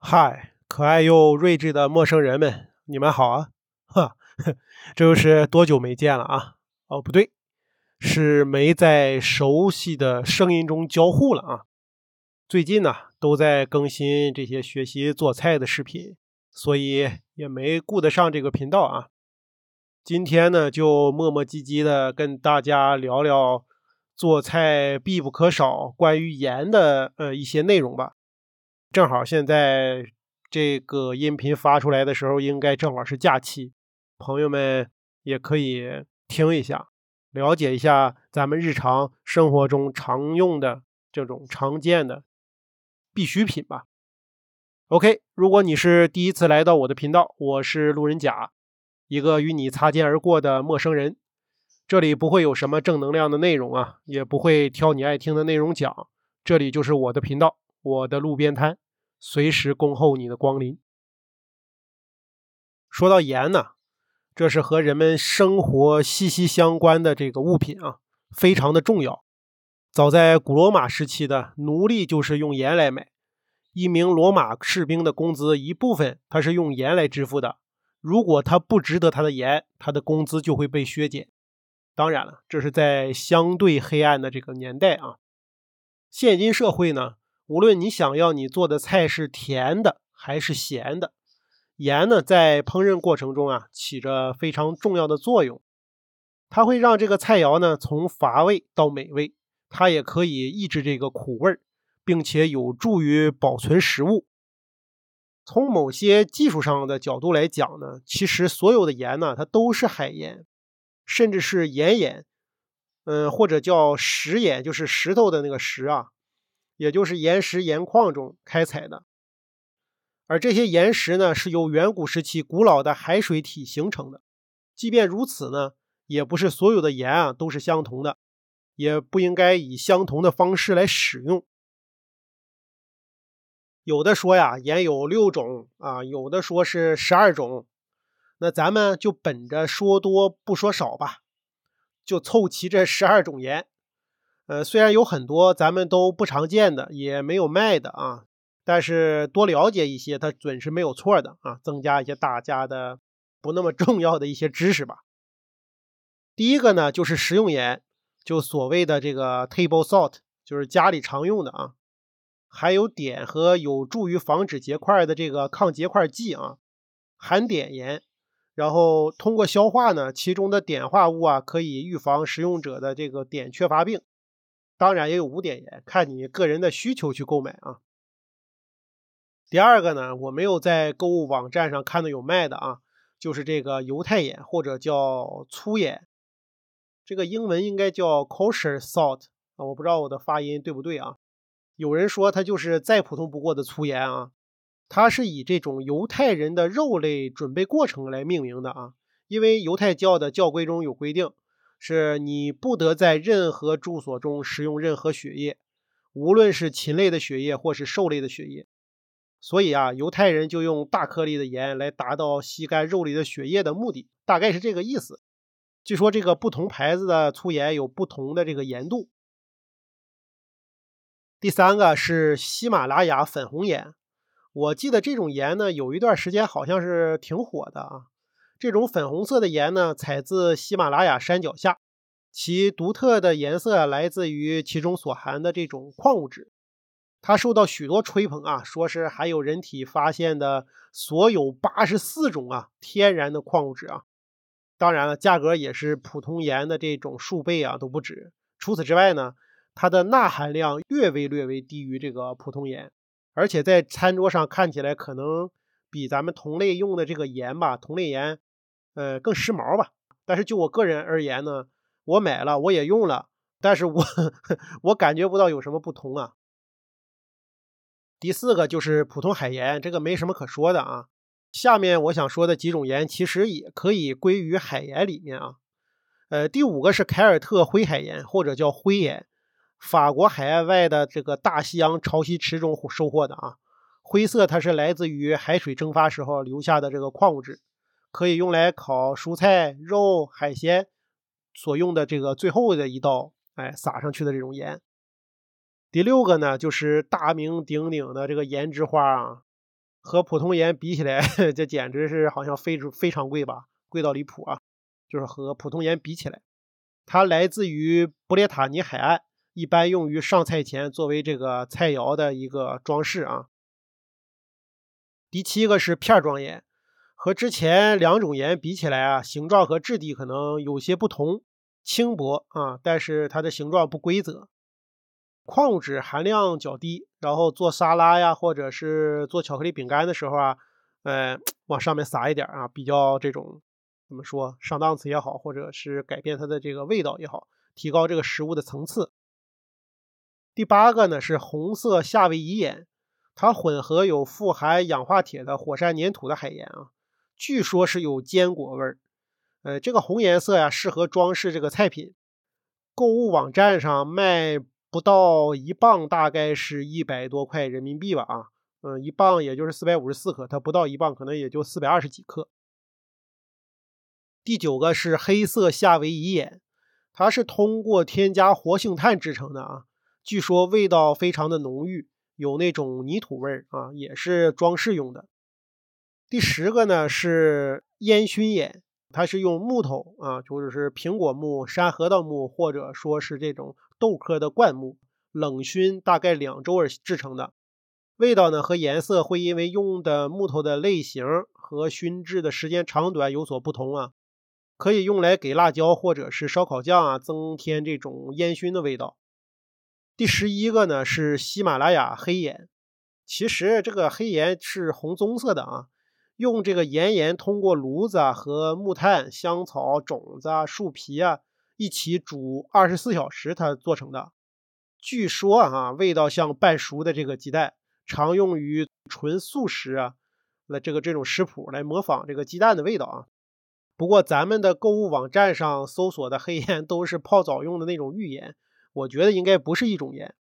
嗨，可爱又睿智的陌生人们，你们好啊！哈，这又是多久没见了啊？哦，不对，是没在熟悉的声音中交互了啊。最近呢，都在更新这些学习做菜的视频，所以也没顾得上这个频道啊。今天呢，就磨磨唧唧的跟大家聊聊做菜必不可少关于盐的呃一些内容吧。正好现在这个音频发出来的时候，应该正好是假期，朋友们也可以听一下，了解一下咱们日常生活中常用的这种常见的必需品吧。OK，如果你是第一次来到我的频道，我是路人甲，一个与你擦肩而过的陌生人。这里不会有什么正能量的内容啊，也不会挑你爱听的内容讲，这里就是我的频道。我的路边摊，随时恭候你的光临。说到盐呢，这是和人们生活息息相关的这个物品啊，非常的重要。早在古罗马时期的奴隶就是用盐来买，一名罗马士兵的工资一部分他是用盐来支付的。如果他不值得他的盐，他的工资就会被削减。当然了，这是在相对黑暗的这个年代啊。现今社会呢？无论你想要你做的菜是甜的还是咸的，盐呢在烹饪过程中啊起着非常重要的作用。它会让这个菜肴呢从乏味到美味，它也可以抑制这个苦味儿，并且有助于保存食物。从某些技术上的角度来讲呢，其实所有的盐呢它都是海盐，甚至是岩盐，嗯，或者叫石盐，就是石头的那个石啊。也就是岩石、盐矿中开采的，而这些岩石呢，是由远古时期古老的海水体形成的。即便如此呢，也不是所有的盐啊都是相同的，也不应该以相同的方式来使用。有的说呀，盐有六种啊，有的说是十二种，那咱们就本着说多不说少吧，就凑齐这十二种盐。呃，虽然有很多咱们都不常见的，也没有卖的啊，但是多了解一些，它准是没有错的啊，增加一些大家的不那么重要的一些知识吧。第一个呢，就是食用盐，就所谓的这个 table salt，就是家里常用的啊，还有碘和有助于防止结块的这个抗结块剂啊，含碘盐，然后通过消化呢，其中的碘化物啊，可以预防食用者的这个碘缺乏病。当然也有无碘盐，看你个人的需求去购买啊。第二个呢，我没有在购物网站上看到有卖的啊，就是这个犹太盐或者叫粗盐，这个英文应该叫 kosher salt 啊，我不知道我的发音对不对啊。有人说它就是再普通不过的粗盐啊，它是以这种犹太人的肉类准备过程来命名的啊，因为犹太教的教规中有规定。是你不得在任何住所中食用任何血液，无论是禽类的血液或是兽类的血液。所以啊，犹太人就用大颗粒的盐来达到吸干肉里的血液的目的，大概是这个意思。据说这个不同牌子的粗盐有不同的这个盐度。第三个是喜马拉雅粉红盐，我记得这种盐呢，有一段时间好像是挺火的啊。这种粉红色的盐呢，采自喜马拉雅山脚下，其独特的颜色来自于其中所含的这种矿物质。它受到许多吹捧啊，说是含有人体发现的所有八十四种啊天然的矿物质啊。当然了，价格也是普通盐的这种数倍啊都不止。除此之外呢，它的钠含量略微略微低于这个普通盐，而且在餐桌上看起来可能比咱们同类用的这个盐吧，同类盐。呃，更时髦吧。但是就我个人而言呢，我买了，我也用了，但是我 我感觉不到有什么不同啊。第四个就是普通海盐，这个没什么可说的啊。下面我想说的几种盐，其实也可以归于海盐里面啊。呃，第五个是凯尔特灰海盐，或者叫灰盐，法国海岸外的这个大西洋潮汐池中收获的啊。灰色它是来自于海水蒸发时候留下的这个矿物质。可以用来烤蔬菜、肉、海鲜所用的这个最后的一道，哎，撒上去的这种盐。第六个呢，就是大名鼎鼎的这个盐之花啊，和普通盐比起来，这简直是好像非非常贵吧，贵到离谱啊！就是和普通盐比起来，它来自于布列塔尼海岸，一般用于上菜前作为这个菜肴的一个装饰啊。第七个是片状盐，和之前两种盐比起来啊，形状和质地可能有些不同，轻薄啊，但是它的形状不规则。矿物质含量较低，然后做沙拉呀，或者是做巧克力饼干的时候啊，呃，往上面撒一点啊，比较这种怎么说上档次也好，或者是改变它的这个味道也好，提高这个食物的层次。第八个呢是红色夏威夷盐，它混合有富含氧化铁的火山粘土的海盐啊，据说是有坚果味儿。呃，这个红颜色呀，适合装饰这个菜品。购物网站上卖。不到一磅，大概是一百多块人民币吧，啊，嗯，一磅也就是四百五十四克，它不到一磅，可能也就四百二十几克。第九个是黑色夏威夷盐，它是通过添加活性炭制成的啊，据说味道非常的浓郁，有那种泥土味儿啊，也是装饰用的。第十个呢是烟熏盐。它是用木头啊，或者是苹果木、山核桃木，或者说是这种豆科的灌木，冷熏大概两周而制成的。味道呢和颜色会因为用的木头的类型和熏制的时间长短有所不同啊。可以用来给辣椒或者是烧烤酱啊增添这种烟熏的味道。第十一个呢是喜马拉雅黑盐，其实这个黑盐是红棕色的啊。用这个岩盐通过炉子啊和木炭、香草、种子啊、树皮啊一起煮二十四小时，它做成的。据说啊，味道像半熟的这个鸡蛋，常用于纯素食啊，那这个这种食谱来模仿这个鸡蛋的味道啊。不过咱们的购物网站上搜索的黑盐都是泡澡用的那种浴盐，我觉得应该不是一种盐。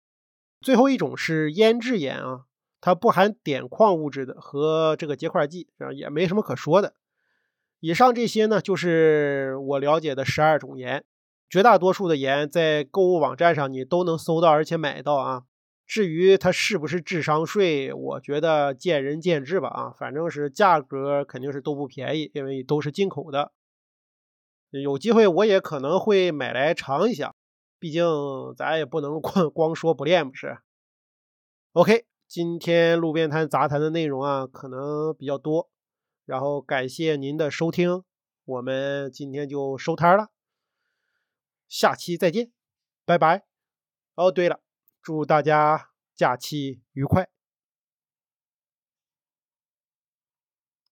最后一种是腌制盐啊。它不含碘矿物质的和这个结块剂，啊也没什么可说的。以上这些呢，就是我了解的十二种盐。绝大多数的盐在购物网站上你都能搜到，而且买到啊。至于它是不是智商税，我觉得见仁见智吧啊。反正是价格肯定是都不便宜，因为都是进口的。有机会我也可能会买来尝一下，毕竟咱也不能 光光说不练不是。OK。今天路边摊杂谈的内容啊，可能比较多，然后感谢您的收听，我们今天就收摊了，下期再见，拜拜。哦，对了，祝大家假期愉快。